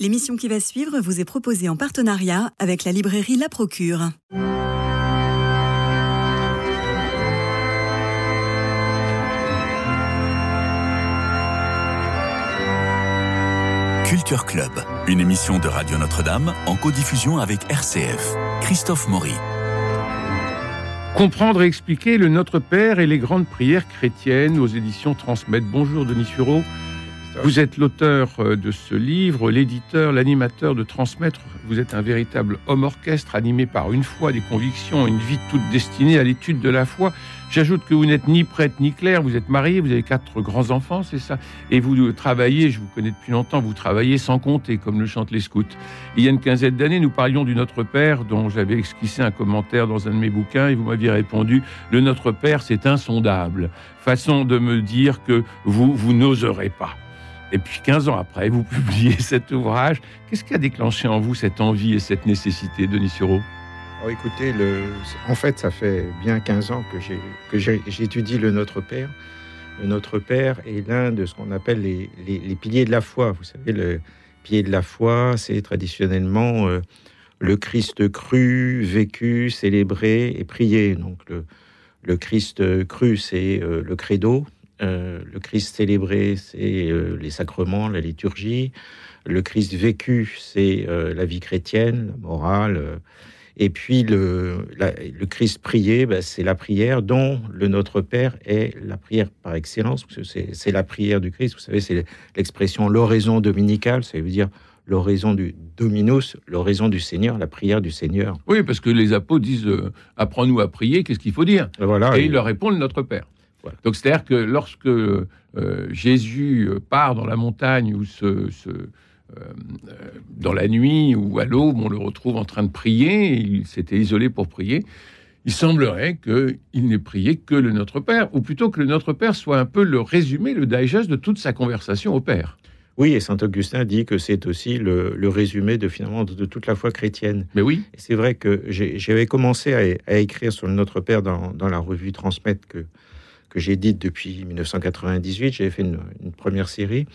L'émission qui va suivre vous est proposée en partenariat avec la librairie La Procure. Culture Club, une émission de Radio Notre-Dame en codiffusion avec RCF. Christophe Maury. Comprendre et expliquer le Notre Père et les grandes prières chrétiennes aux éditions Transmettre. Bonjour Denis Sureau. Vous êtes l'auteur euh, de ce livre, l'éditeur, l'animateur de Transmettre. Vous êtes un véritable homme orchestre animé par une foi, des convictions, une vie toute destinée à l'étude de la foi. J'ajoute que vous n'êtes ni prêtre ni clerc, vous êtes marié, vous avez quatre grands-enfants, c'est ça Et vous travaillez, je vous connais depuis longtemps, vous travaillez sans compter, comme le chantent les scouts. Il y a une quinzaine d'années, nous parlions du Notre Père, dont j'avais esquissé un commentaire dans un de mes bouquins, et vous m'aviez répondu, le Notre Père, c'est insondable. Façon de me dire que vous, vous n'oserez pas. Et puis 15 ans après, vous publiez cet ouvrage. Qu'est-ce qui a déclenché en vous cette envie et cette nécessité, Denis Sureau oh, Écoutez, en fait, ça fait bien 15 ans que j'étudie le Notre Père. Le Notre Père est l'un de ce qu'on appelle les, piliers de la foi. Vous savez, le pilier de la foi, c'est traditionnellement euh, le Christ cru, vécu, célébré et prié. Donc le, le Christ cru, c'est euh, le credo, euh, le Christ célébré, c'est euh, les sacrements, la liturgie. Le Christ vécu, c'est euh, la vie chrétienne, la morale. et puis le, le Christ prié, bah, c'est la prière dont le Notre Père est la prière par excellence. C'est la prière du Christ. Vous savez, c'est l'expression l'oraison dominicale. Ça veut dire l'oraison du Dominus, l'oraison du Seigneur, la prière du Seigneur. Oui, parce que les apôtres disent apprends-nous à prier, qu'est-ce qu'il faut dire? Voilà, Et, il leur répondent Notre Père. Donc c'est-à-dire que lorsque euh, Jésus part dans la montagne ou se, euh, dans la nuit ou à l'aube, on le retrouve en train de prier, il s'était isolé pour prier, il semblerait qu'il n'ait prié que le Notre Père, ou plutôt que le Notre Père soit un peu le résumé, le digest de toute sa conversation au Père. Oui, et saint Augustin dit que c'est aussi le, résumé de finalement de, toute la foi chrétienne. Mais oui. C'est vrai que j'avais commencé à, écrire sur le Notre Père dans, dans la revue Transmettre que, que j'édite depuis 1998. J'ai fait une, première série.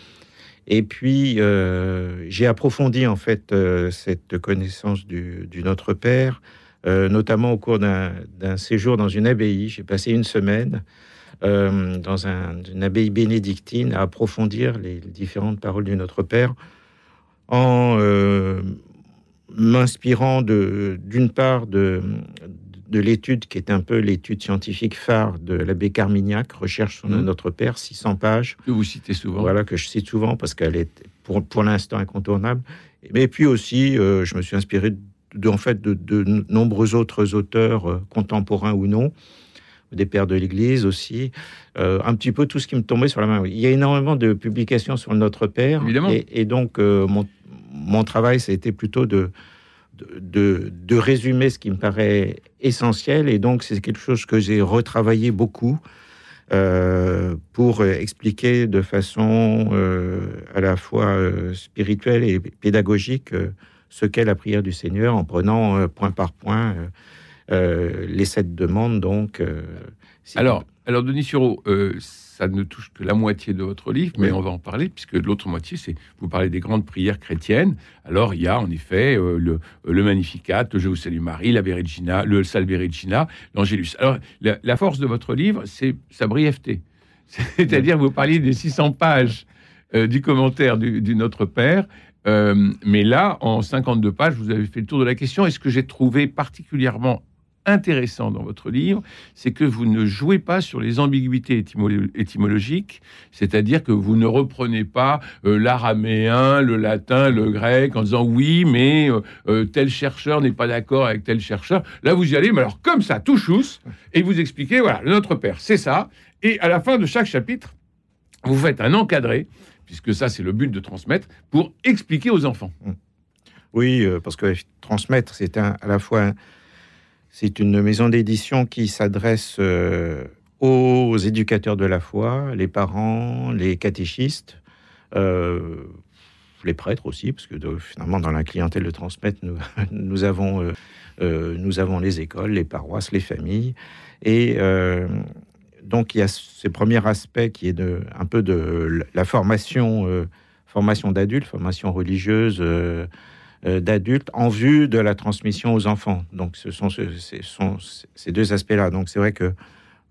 Et puis, euh, j'ai approfondi en fait euh, cette connaissance du, Notre Père, euh, notamment au cours d'un séjour dans une abbaye. J'ai passé une semaine dans une abbaye bénédictine à approfondir les, différentes paroles du Notre Père en m'inspirant d'une part de, de l'étude qui est un peu l'étude scientifique phare de l'abbé Carmignac, Recherche sur mmh. notre Père, 600 pages. Que vous citez souvent. Voilà, que je cite souvent parce qu'elle est pour, pour l'instant incontournable. Mais puis aussi, euh, je me suis inspiré de, en fait, de, nombreux autres auteurs, euh, contemporains ou non, des pères de l'Église aussi, euh, un petit peu tout ce qui me tombait sur la main. Il y a énormément de publications sur Notre Père. Évidemment. Et, donc, mon, mon travail, ça a été plutôt de de, résumer ce qui me paraît essentiel. Et donc, c'est quelque chose que j'ai retravaillé beaucoup euh, pour expliquer de façon euh, à la fois euh, spirituelle et pédagogique ce qu'est la prière du Seigneur en prenant point par point les sept demandes. Donc, alors, alors, Denis Sureau, ça ne touche que la moitié de votre livre, mais on va en parler, puisque l'autre moitié, c'est vous parlez des grandes prières chrétiennes. Alors, il y a en effet euh, le, le, Magnificat, le Je vous salue Marie, la Verigina, le Salve Regina, l'Angélus. Alors, la, force de votre livre, c'est sa brièveté. C'est-à-dire, vous parliez des 600 pages euh, du commentaire du, Notre Père. Euh, mais là, en 52 pages, vous avez fait le tour de la question. Et ce que j'ai trouvé particulièrement intéressant dans votre livre, c'est que vous ne jouez pas sur les ambiguïtés étymologiques, c'est-à-dire que vous ne reprenez pas euh, l'araméen, le latin, le grec en disant oui, mais euh, euh, tel chercheur n'est pas d'accord avec tel chercheur. Là, vous y allez, mais alors comme ça, tout chousse, et vous expliquez, voilà, notre Père, c'est ça. Et à la fin de chaque chapitre, vous faites un encadré, puisque ça, c'est le but de transmettre, pour expliquer aux enfants. Oui, parce que transmettre, c'est à la fois un c'est une maison d'édition qui s'adresse euh, aux éducateurs de la foi, les parents, les catéchistes, euh, les prêtres aussi, parce que finalement, dans la clientèle de transmettre, nous, avons, euh, les écoles, les paroisses, les familles. Et donc, il y a ce premier aspect qui est un peu de la formation formation d'adultes, formation religieuse euh, euh, d'adultes, en vue de la transmission aux enfants. Donc, ce sont, ce- ce sont ces deux aspects-là. Donc, c'est vrai que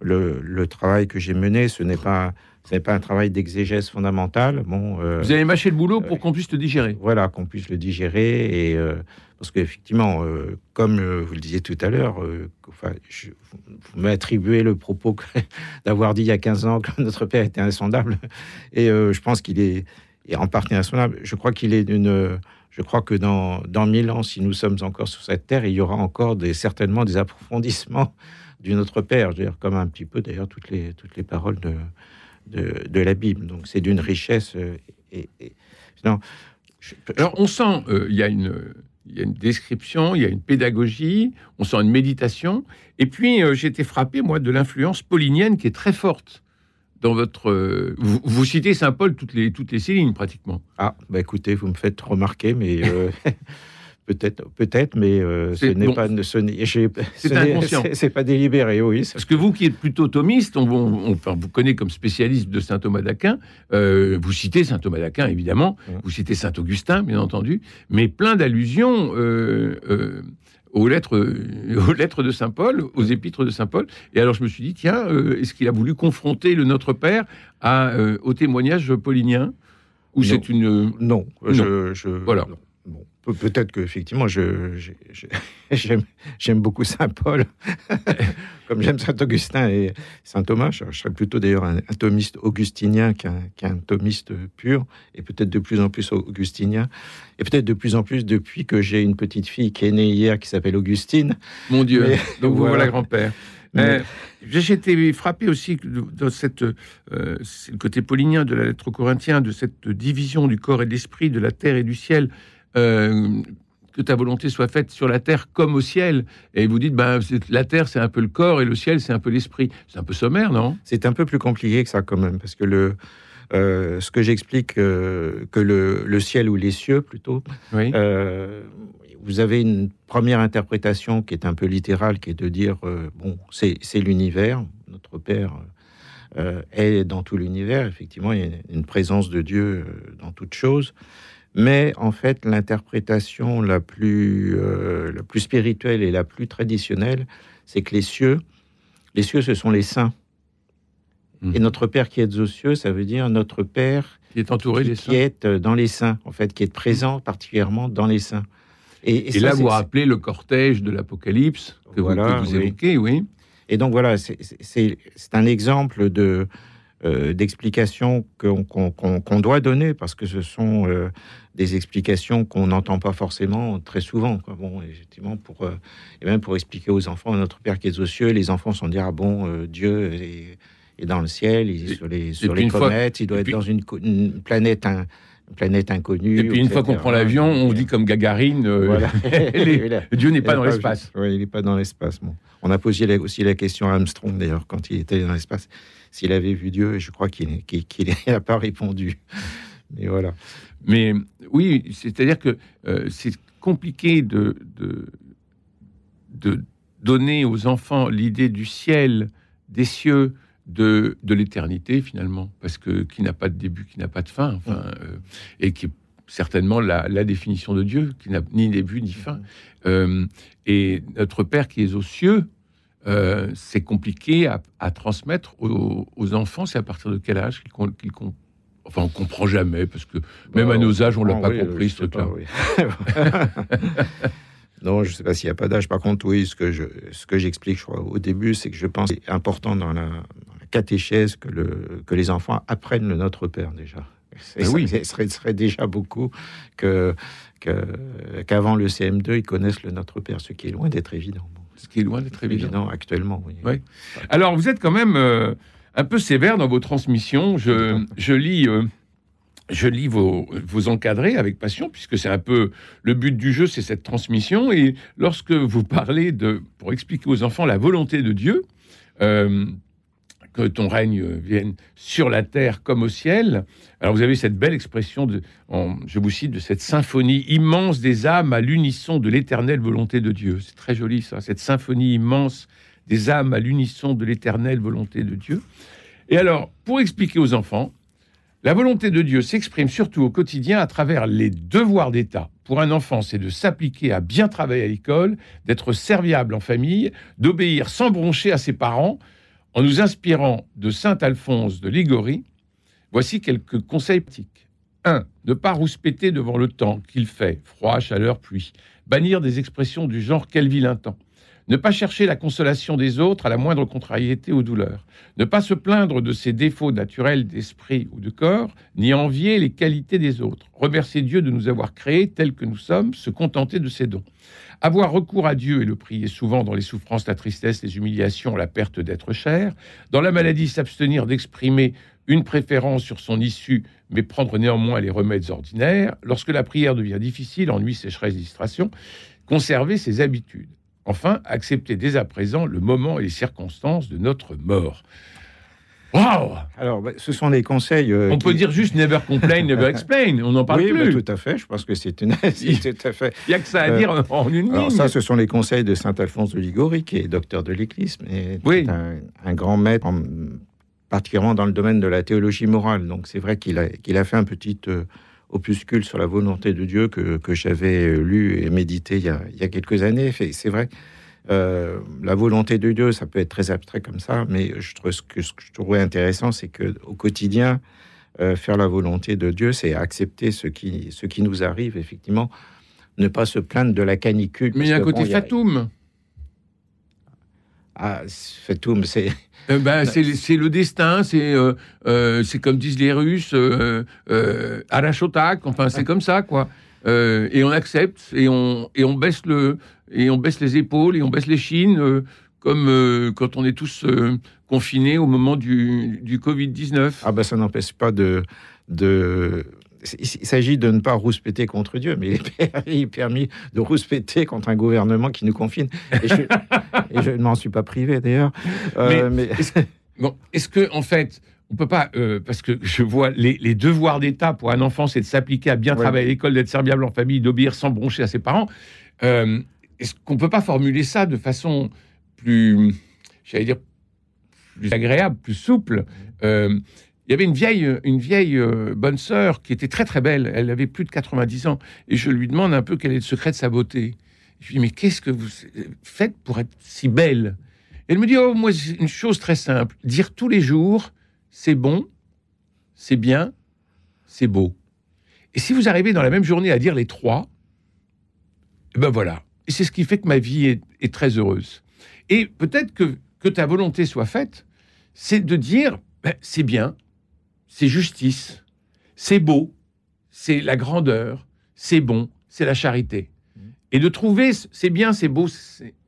le, le travail que j'ai mené, ce n'est pas, ce n'est pas un travail d'exégèse fondamentale. Bon, euh, Vous avez mâché le boulot pour ouais. qu'on puisse le digérer. voilà, qu'on puisse le digérer. Et, euh, parce qu'effectivement, euh, comme euh, vous le disiez tout à l'heure, euh, enfin, je- vous, vous m'attribuez le propos d'avoir dit il y a 15 ans que notre père était insondable. Et euh, je pense qu'il est, est en partie insondable. Je crois qu'il est d'une. Je crois que dans, dans 1000 ans, si nous sommes encore sur cette terre, il y aura encore certainement des approfondissements du Notre Père, dire, comme un petit peu d'ailleurs toutes les, toutes les paroles de, de, la Bible. Donc c'est d'une richesse. euh, et, non, Alors, on sent, euh, il y a une. Il y a une description, il y a une pédagogie, on sent une méditation. Et puis, euh, j'ai été frappé, moi, de l'influence paulinienne qui est très forte dans votre. euh, vous, vous citez Saint Paul toutes les, toutes les six lignes, pratiquement. Ah, bah écoutez, vous me faites remarquer, mais euh, peut-être, peut-être, mais euh, ce n'est bon. pas, ce C'est pas délibéré, oui. Parce que vous qui êtes plutôt thomiste, on, on- on- vous connaissez comme spécialiste de saint Thomas d'Aquin, euh, vous citez saint Thomas d'Aquin évidemment, Ouais. vous citez saint Augustin bien entendu, mais plein d'allusions euh, euh, aux lettres, euh, aux lettres de saint Paul, aux épîtres de saint Paul. Et alors je me suis dit tiens, euh, est-ce qu'il a voulu confronter le Notre Père à, euh, au témoignage paulinien? Ou c'est une Non, je, je- Voilà. non. Bon, Pe- peut-être je- je- j'aime, beaucoup Saint Paul, comme j'aime Saint Augustin et Saint Thomas. Je, je serais plutôt d'ailleurs un, un thomiste augustinien qu'un, thomiste pur, et peut-être de plus en plus augustinien, et peut-être de plus en plus depuis que j'ai une petite fille qui est née hier qui s'appelle Augustine. Mon Dieu. Mais- Donc vous voilà. voilà grand-père. Mais- Euh, J'ai été frappé aussi que dans cette, euh, c'est le côté paulinien de la lettre aux Corinthiens, de cette division du corps et de l'esprit, de la terre et du ciel. Euh, que ta volonté soit faite sur la terre comme au ciel. Et vous dites, ben, la terre, c'est un peu le corps et le ciel, c'est un peu l'esprit. C'est un peu sommaire, non? C'est un peu plus compliqué que ça quand même, parce que le, euh, ce que j'explique, euh, que le, le ciel ou les cieux plutôt, Oui. Euh, vous avez une première interprétation qui est un peu littérale, qui est de dire bon, c'est l'univers, notre Père est dans tout l'univers. Effectivement, il y a une présence de Dieu dans toute chose. Mais en fait, l'interprétation la plus euh, la plus spirituelle et la plus traditionnelle, c'est que les cieux, les cieux, ce sont les saints. Mhm. Et notre Père qui est aux cieux, ça veut dire notre Père Qui est entouré qui, des qui saints. est euh, dans les saints, en fait, qui est présent particulièrement dans les saints. Et, ça, là, vous rappelez le cortège de l'Apocalypse que, vous- que vous, oui. évoquez, oui. Et donc voilà, c'est un exemple de euh, d'explications qu'on doit donner parce que ce sont euh, des explications qu'on n'entend pas forcément très souvent. Quoi. Bon, effectivement, pour euh, et même pour expliquer aux enfants notre Père qui est aux cieux, les enfants sont dire ah bon, Dieu est, est dans le ciel, il est sur les sur les fois- comètes, il doit être puis- dans une, planète un- planète inconnue. Et puis une fois qu'on prend l'avion, on dit comme Gagarine, euh, Voilà. les- Dieu n'est pas dans l'espace. Oui, il n'est pas dans l'espace. Bon. On a posé la- aussi la question à Armstrong, d'ailleurs, quand il était dans l'espace, s'il avait vu Dieu, et je crois qu'il n'a pas répondu. Mais voilà. Mais oui, c'est-à-dire que euh, c'est compliqué de, de, de donner aux enfants l'idée du ciel, des cieux, de, de l'éternité finalement, parce que qui n'a pas de début, qui n'a pas de fin, enfin, euh, et qui est certainement la, la définition de Dieu, qui n'a ni début ni fin. Euh, et notre Père qui est aux cieux, euh, c'est compliqué à, à transmettre aux, aux enfants. C'est à partir de quel âge qu'ils qu'ils com- Enfin, on comprend jamais, parce que même Bah, à nos âges, on l'a pas oui, compris, ce truc-là. oui. non, je ne sais pas s'il n'y a pas d'âge. Par contre, oui, ce que je, ce que j'explique, je crois, au début, c'est que je pense que c'est important dans la catéchèse que, le, que les enfants apprennent le Notre Père déjà. Et Ben ça, oui. Ce serait, déjà beaucoup que qu'avant le CM2, ils connaissent le Notre Père, ce qui est loin d'être évident. Ce qui est loin d'être évident. évident actuellement, oui. Alors, vous êtes quand même euh, un peu sévère dans vos transmissions. Je, je lis, euh, je lis vos, vos encadrés avec passion, puisque c'est un peu le but du jeu, c'est cette transmission. Et lorsque vous parlez de, pour expliquer aux enfants la volonté de Dieu, euh, que ton règne vienne sur la terre comme au ciel. Alors vous avez cette belle expression, de, je vous cite, de cette symphonie immense des âmes à l'unisson de l'éternelle volonté de Dieu. C'est très joli ça, cette symphonie immense des âmes à l'unisson de l'éternelle volonté de Dieu. Et alors, pour expliquer aux enfants, La volonté de Dieu s'exprime surtout au quotidien à travers les devoirs d'État. Pour un enfant, c'est de s'appliquer à bien travailler à l'école, d'être serviable en famille, d'obéir sans broncher à ses parents, en nous inspirant de saint Alphonse de Ligorie. Voici quelques conseils pratiques. 1. Ne pas rouspéter devant le temps qu'il fait, froid, chaleur, pluie. Bannir des expressions du genre quel vilain temps. Ne pas chercher la consolation des autres à la moindre contrariété ou douleur. Ne pas se plaindre de ses défauts naturels d'esprit ou de corps, ni envier les qualités des autres. Remercier Dieu de nous avoir créés tels que nous sommes, se contenter de ses dons. Avoir recours à Dieu et le prier souvent dans les souffrances, la tristesse, les humiliations, la perte d'être cher. Dans la maladie, s'abstenir d'exprimer une préférence sur son issue, mais prendre néanmoins les remèdes ordinaires. Lorsque la prière devient difficile, ennui, sécheresse, distraction, conserver ses habitudes. Enfin, accepter dès à présent le moment et les circonstances de notre mort. Waouh Alors, bah, ce sont des conseils. euh, On peut dire juste never complain, never explain. On n'en parle oui, bah, plus. tout à fait. Je pense que c'est une. tout à fait. Il n'y a que ça à Euh, dire en une Alors ligne. ça, ce sont les conseils de saint Alphonse de Ligorie, qui est docteur de l'Église, mais Oui. un, un grand maître, en- particulièrement dans le domaine de la théologie morale. Donc c'est vrai qu'il a, qu'il a fait un petit euh, opuscule sur la volonté de Dieu que, que j'avais euh, lu et médité il y a, il y a quelques années. C'est vrai, euh, la volonté de Dieu, ça peut être très abstrait comme ça, mais je trouve, ce, que, ce que je trouvais intéressant, c'est que au quotidien, euh, faire la volonté de Dieu, c'est accepter ce qui, ce qui nous arrive, effectivement, ne pas se plaindre de la canicule. Mais il y a un côté bon, a- fatoum. Ah, Fatoum, c'est. Euh, ben, c'est c'est le destin, c'est euh, euh, c'est comme disent les Russes, euh, enfin c'est comme ça quoi. Euh, et on accepte et on et on baisse le et on baisse les épaules et on baisse les chines euh, comme euh, quand on est tous confinés au moment du, du Covid 19. Ah, ben ça n'empêche pas de. de... Il s'agit de ne pas rouspéter contre Dieu, mais il est permis de rouspéter contre un gouvernement qui nous confine. Et je, et je ne m'en suis pas privé d'ailleurs. Mais, Bon, est-ce que en fait on peut pas euh, parce que je vois les, les devoirs d'État pour un enfant, c'est de s'appliquer à bien Ouais. travailler à l'école, d'être serviable en famille, d'obéir sans broncher à ses parents. Euh, est-ce qu'on peut pas formuler ça de façon plus, j'allais dire, plus agréable, plus souple? Euh, Il y avait une vieille, une vieille bonne sœur qui était très très belle. Elle avait plus de 90 ans et je lui demande un peu quel est le secret de sa beauté. Je lui dis mais qu'est-ce que vous faites pour être si belle? Elle me dit oh moi une chose très simple, dire tous les jours c'est bon, c'est bien, c'est beau. Et si vous arrivez dans la même journée à dire les trois, eh ben voilà. Et c'est ce qui fait que ma vie est, est très heureuse. Et peut-être que, que ta volonté soit faite, c'est de dire ben, c'est bien, c'est justice, c'est beau, c'est la grandeur, c'est bon, c'est la charité. Et de trouver c'est bien, c'est beau,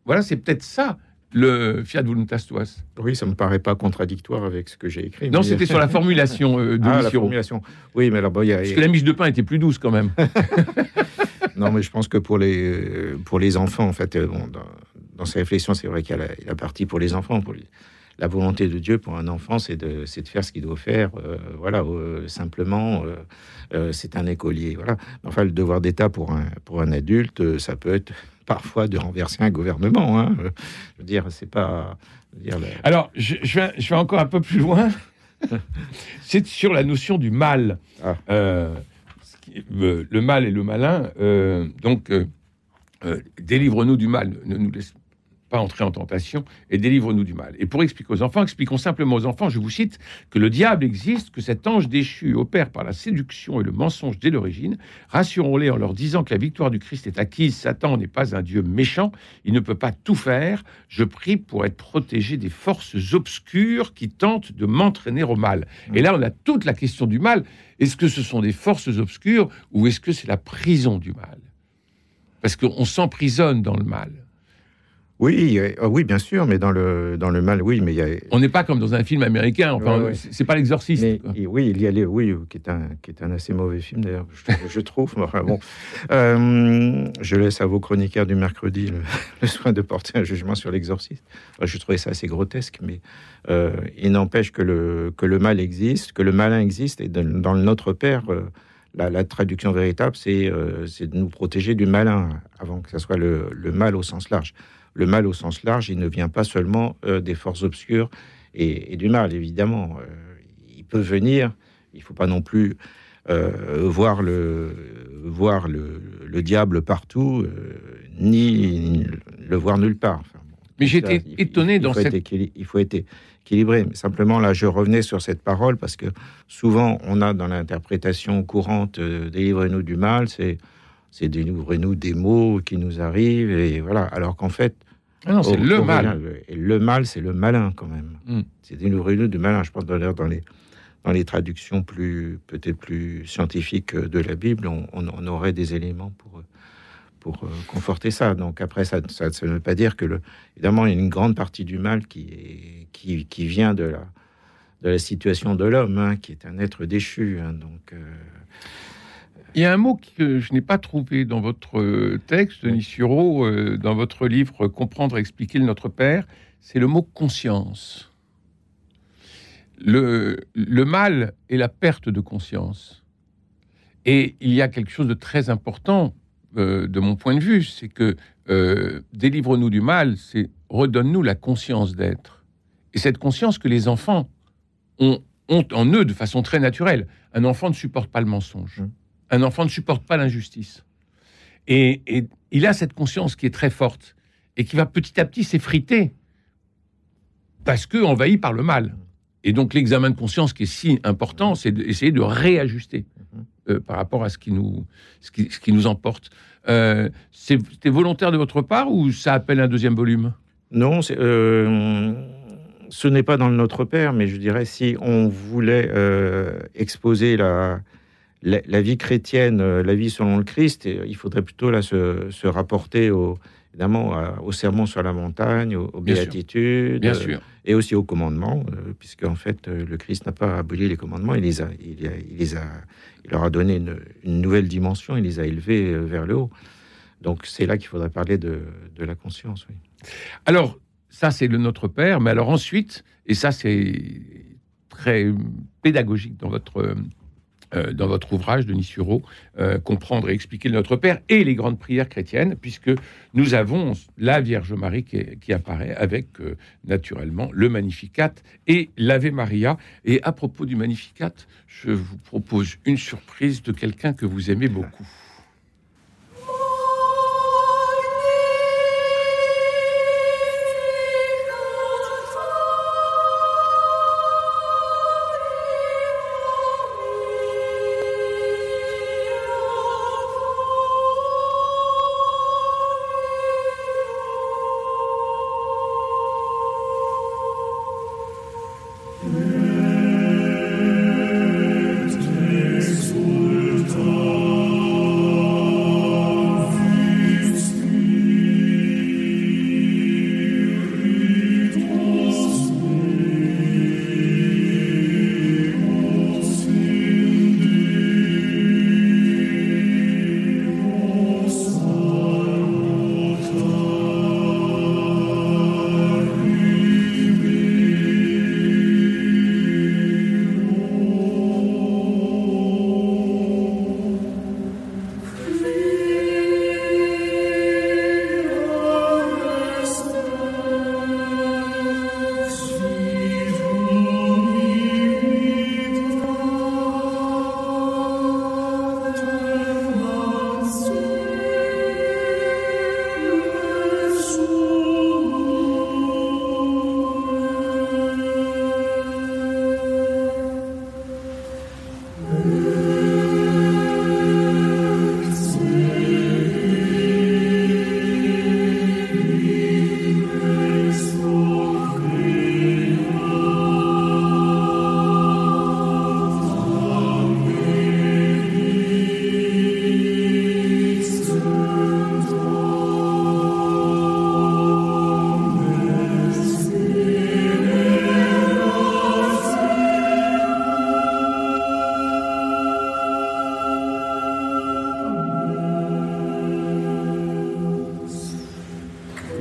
voilà, c'est peut-être ça le Fiat Voluntas Tuas. oui, ça me paraît pas contradictoire avec ce que j'ai écrit. Non, c'était sur la formulation euh, de Ah, la formulation. Oui, mais alors, bon, il y a- Parce que la miche de pain était plus douce quand même. Non, mais je pense que pour les, euh, pour les enfants, en fait, euh, bon, dans, dans ces réflexions, c'est vrai qu'il y a la, la partie pour les enfants. Pour les- la volonté de Dieu pour un enfant, c'est de, faire ce qu'il doit faire. euh, voilà, euh, simplement, euh, c'est un écolier. Voilà. Enfin, le devoir d'État pour un, pour un adulte, ça peut être parfois de renverser un gouvernement. hein. Je veux dire, c'est pas. je veux dire, la- Alors, je, je vais, je vais encore un peu plus loin. C'est sur la notion du mal. Ah. Le mal et le malin. donc, euh, délivre-nous du mal. Ne nous laisse pas entrer en tentation et délivre-nous du mal. Et pour expliquer aux enfants, expliquons simplement aux enfants, je vous cite, que le diable existe, que cet ange déchu opère par la séduction et le mensonge dès l'origine. Rassurons-les en leur disant que la victoire du Christ est acquise. Satan n'est pas un Dieu méchant, il ne peut pas tout faire. Je prie pour être protégé des forces obscures qui tentent de m'entraîner au mal. Et là, on a toute la question du mal. Est-ce que ce sont des forces obscures ou est-ce que c'est la prison du mal? Parce qu'on s'emprisonne dans le mal. Oui, euh, ah oui, bien sûr, mais dans le, dans le mal, oui, mais il y a, On n'est pas comme dans un film américain. Enfin, Ouais, ouais. c'est pas l'exorciste. Oui, il y a les, oui, qui est un, qui est un assez mauvais film d'ailleurs, je, je trouve. enfin, bon, Euh, je laisse à vos chroniqueurs du mercredi le, le soin de porter un jugement sur l'exorciste. Enfin, je trouvais ça assez grotesque, mais euh, il n'empêche que le, que le mal existe, que le malin existe, et dans le Notre Père, euh, la, la traduction véritable, c'est c'est de nous protéger du malin, avant que ce soit le, le mal au sens large. Le mal au sens large, il ne vient pas seulement euh, des forces obscures et, et du mal, évidemment. Euh, il peut venir il ne faut pas non plus euh, voir, le, voir le, le diable partout, euh, ni le voir nulle part. Enfin, bon, Mais j'étais étonné il dans cette... il faut être équilibré. Mais simplement, là, je revenais sur cette parole parce que souvent, on a dans l'interprétation courante euh, Délivrez-nous du mal, c'est c'est délivrez-nous des mots qui nous arrivent, et voilà. Alors qu'en fait, Ah non, c'est le mal. Et le mal, c'est le malin quand même. Mm. C'est délivrez-nous du malin. Je pense d'ailleurs dans les dans les traductions plus peut-être plus scientifiques de la Bible, on, on- on aurait des éléments pour pour euh, conforter ça. Donc après, ça, ça, ça ne veut pas dire que le, évidemment, il y a une grande partie du mal qui est qui, qui vient de la de la situation de l'homme, hein, qui est un être déchu. hein. donc euh, Il y a un mot que je n'ai pas trouvé dans votre euh, texte, Denis Sureau, euh, dans votre livre Comprendre et expliquer le Notre Père, c'est le mot conscience. Le, le mal est la perte de conscience. Et il y a quelque chose de très important euh, de mon point de vue, c'est que euh, délivre-nous du mal, c'est redonne-nous la conscience d'être. Et cette conscience que les enfants ont, ont en eux de façon très naturelle. Un enfant ne supporte pas le mensonge. Un enfant ne supporte pas l'injustice. Et, et il a cette conscience qui est très forte et qui va petit à petit s'effriter parce que envahi par le mal. Et donc l'examen de conscience qui est si important, c'est d'essayer de réajuster euh, par rapport à ce qui nous, ce qui, ce qui nous emporte. Euh, c'est- C'était volontaire de votre part ou ça appelle un deuxième volume? Non, euh, ce n'est pas dans le Notre Père, mais je dirais si on voulait euh, exposer la, la, la vie chrétienne, euh, la vie selon le Christ, euh, il faudrait plutôt là se, se rapporter au, évidemment au sermon sur la montagne, aux, aux Bien sûr. béatitudes, Bien euh, sûr. et aussi aux commandements, euh, puisque en fait le Christ n'a pas aboli les commandements, il les a, il, a- il les a, il leur a donné une, une nouvelle dimension, il les a élevés vers le haut. Donc c'est là qu'il faudrait parler de, de la conscience. Oui. Alors, ça, c'est le Notre Père. Mais alors ensuite, et ça, c'est très pédagogique dans votre, euh, dans votre ouvrage, Denis Sureau, euh, Comprendre et expliquer Notre Père et les grandes prières chrétiennes, puisque nous avons la Vierge Marie qui apparaît avec, euh, naturellement, le Magnificat et l'Ave Maria. Et à propos du Magnificat, je vous propose une surprise de quelqu'un que vous aimez beaucoup.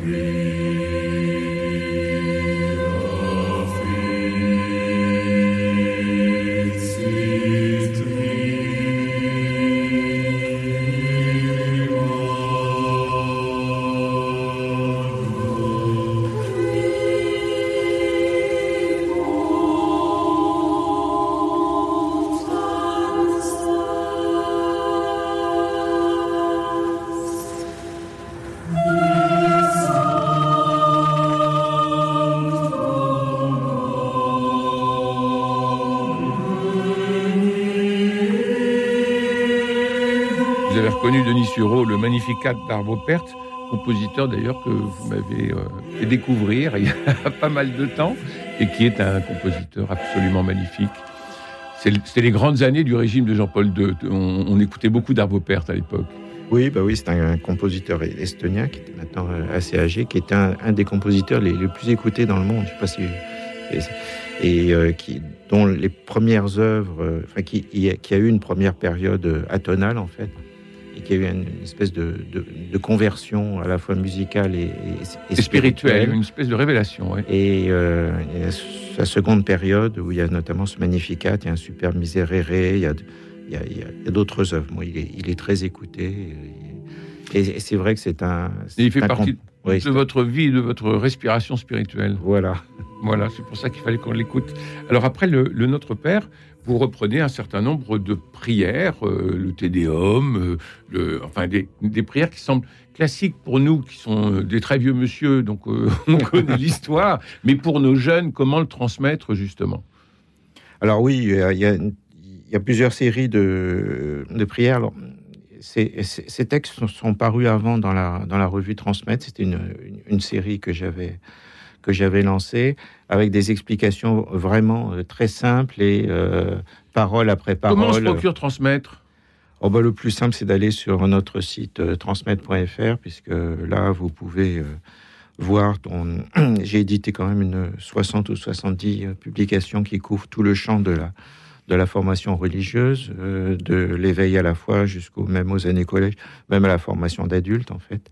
me. Magnificat d'Arvo Pärt, compositeur d'ailleurs que vous m'avez euh, fait découvrir il y a pas mal de temps et qui est un compositeur absolument magnifique. C'était les grandes années du régime de Jean-Paul II. On, écoutait beaucoup d'Arvo Pärt à l'époque. Oui, bah oui, c'est un, compositeur estonien qui était maintenant euh, assez âgé, qui était un, des compositeurs les, plus écoutés dans le monde. Je sais pas si et, euh, dont les premières œuvres, enfin qui, a eu une première période atonale en fait qui a eu une, espèce de, conversion à la fois musicale et, spirituelle. une espèce de révélation. Et, euh, sa seconde période où il y a notamment ce Magnificat, il y a un super Miserere, il y a, il y a, d'autres œuvres. Moi, il, est, il est très écouté. Et, c'est vrai que c'est un. il fait partie de votre vie, de votre respiration spirituelle. Voilà. Voilà, c'est pour ça qu'il fallait qu'on l'écoute. Alors après, le, le Notre Père, vous reprenez un certain nombre de prières, euh, le Tédéum, euh, enfin des, prières qui semblent classiques pour nous, qui sont euh, des très vieux monsieur, donc on connaît l'histoire, mais pour nos jeunes, comment le transmettre justement? Alors oui, il y, a, plusieurs séries de, prières. ces, textes sont, parus avant dans la, dans la revue Transmettre. C'était une, série que j'avais que j'avais lancée avec des explications vraiment euh, très simples et euh, parole après parole. Comment on se procure transmettre? Oh bah, Le plus simple, c'est d'aller sur notre site euh, transmettre.fr, puisque là, vous pouvez voir. J'ai édité quand même une 60 ou 70 publications qui couvrent tout le champ de la, de la formation religieuse, de l'éveil à la foi jusqu'au même aux années collège, même à la formation d'adultes en fait.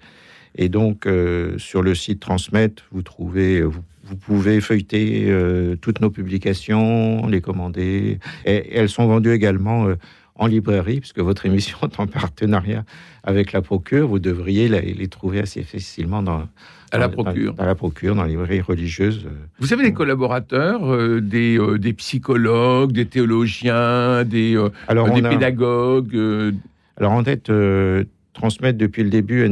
Et donc sur le site Transmettre, vous trouvez, vous vous pouvez feuilleter euh, toutes nos publications, les commander. Et, elles sont vendues également euh, en librairie, puisque votre émission est en partenariat avec la Procure. Vous devriez les, trouver assez facilement dans, à la procure. Dans, la procure, dans les librairies religieuses. Euh. Vous avez des collaborateurs, des, des, psychologues, des théologiens, des, des pédagogues Alors en tête, transmettre depuis le début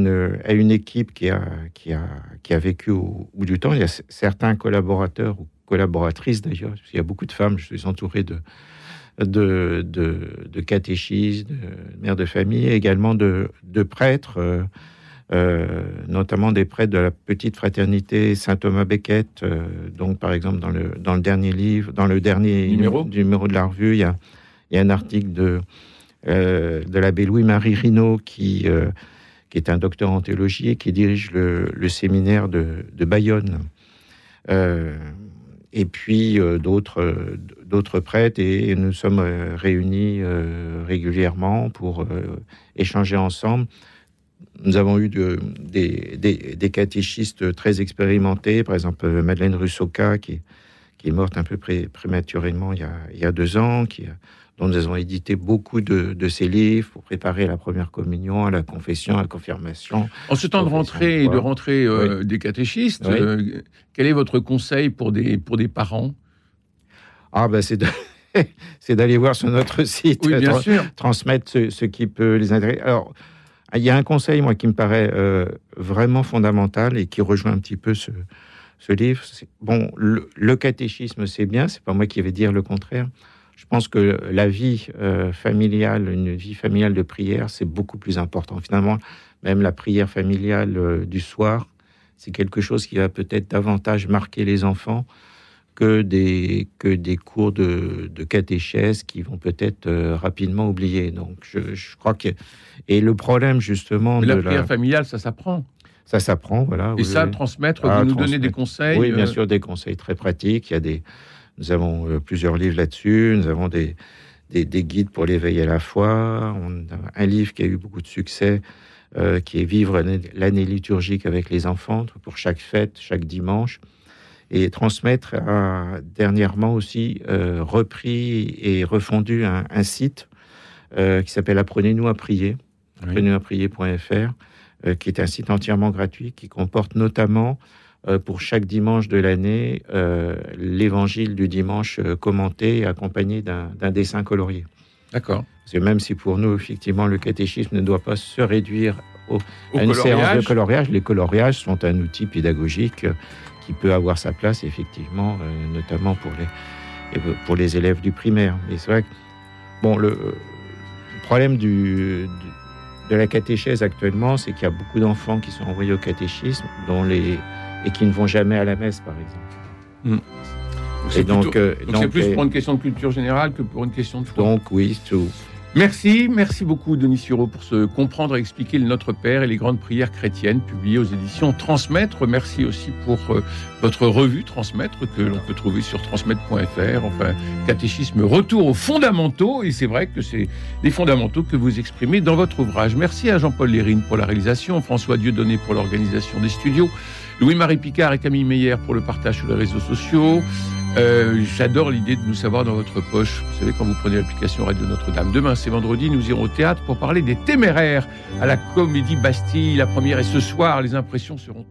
à une, équipe qui a, qui, a, qui a vécu au, bout du temps. Il y a certains collaborateurs ou collaboratrices d'ailleurs, il y a beaucoup de femmes, je suis entouré de, de, de, catéchistes, de mères de famille, et également de, de prêtres, euh, euh, notamment des prêtres de la petite fraternité Saint Thomas Becket. Euh, donc, par exemple, dans le, dans le dernier livre, dans le dernier numéro, numéro de la revue, il y a, il y a un article de euh, de l'abbé Louis-Marie Rinaud, qui, euh, qui est un docteur en théologie et qui dirige le, séminaire de, Bayonne. Euh, et puis d'autres prêtres et, nous sommes réunis régulièrement pour échanger ensemble. Nous avons eu des, catéchistes très expérimentés, par exemple Madeleine Russoka, qui, qui est morte un peu prématurément il y, a, il y a deux ans, qui dont nous avons édité beaucoup de, de ces livres pour préparer la première communion, la confession, la confirmation. En ce temps de rentrée et de rentrée euh, des catéchistes, euh, quel est votre conseil pour des, pour des parents? Ah ben c'est c'est d'aller voir sur notre site, oui, bien sûr. transmettre ce, qui peut les intéresser. Alors, il y a un conseil, moi, qui me paraît euh, vraiment fondamental et qui rejoint un petit peu ce, ce livre. Bon, le, le catéchisme, c'est bien, c'est pas moi qui vais dire le contraire. Je pense que la vie euh, familiale, une vie familiale de prière, c'est beaucoup plus important. Finalement, même la prière familiale euh, du soir, c'est quelque chose qui va peut-être davantage marquer les enfants que des, que des cours de, de catéchèse qui vont peut-être euh, rapidement oublier. Donc, je, crois que. Et le problème, justement. Mais la prière familiale, ça s'apprend. Ça s'apprend, voilà. Et ça, transmettre, vous nous donner des conseils Oui, bien sûr, des conseils très pratiques. Il y a des nous avons euh, plusieurs livres là-dessus. Nous avons des, des, guides pour l'éveil à la foi. On a un livre qui a eu beaucoup de succès, euh, qui est Vivre l'année liturgique avec les enfants, pour chaque fête, chaque dimanche. Et Transmettre a dernièrement aussi euh, repris et refondu un, site qui s'appelle Apprenez-nous à prier, apprenez-nous à prier.fr, qui est un site entièrement gratuit qui comporte notamment pour chaque dimanche de l'année euh, l'évangile du dimanche euh, commenté et accompagné d'un dessin colorié. D'accord. Parce même si pour nous, effectivement, le catéchisme ne doit pas se réduire à une séance de coloriage, les coloriages sont un outil pédagogique qui peut avoir sa place, effectivement, notamment pour les, pour les élèves du primaire. Mais c'est vrai que, bon, le, problème du, de la catéchèse actuellement, c'est qu'il y a beaucoup d'enfants qui sont envoyés au catéchisme dont les, et qui ne vont jamais à la messe, par exemple. Et donc, euh, c'est plus pour une question de culture générale que pour une question de foi. Donc oui, tout. Merci, merci beaucoup Denis Sureau pour se comprendre et expliquer le Notre Père et les grandes prières chrétiennes publiées aux éditions Transmettre. Merci aussi pour euh, votre revue Transmettre que l'on peut trouver sur transmettre.fr. Enfin, catéchisme retour aux fondamentaux et c'est vrai que c'est les fondamentaux que vous exprimez dans votre ouvrage. Merci à Jean-Paul Lérine pour la réalisation, François Dieudonné pour l'organisation des studios, Louis-Marie Picard et Camille Meyer pour le partage sur les réseaux sociaux. Euh, j'adore l'idée de nous savoir dans votre poche. Vous savez, quand vous prenez l'application Radio Notre-Dame. Demain, c'est vendredi, nous irons au théâtre pour parler des téméraires à la Comédie Bastille. La première est ce soir. Les impressions seront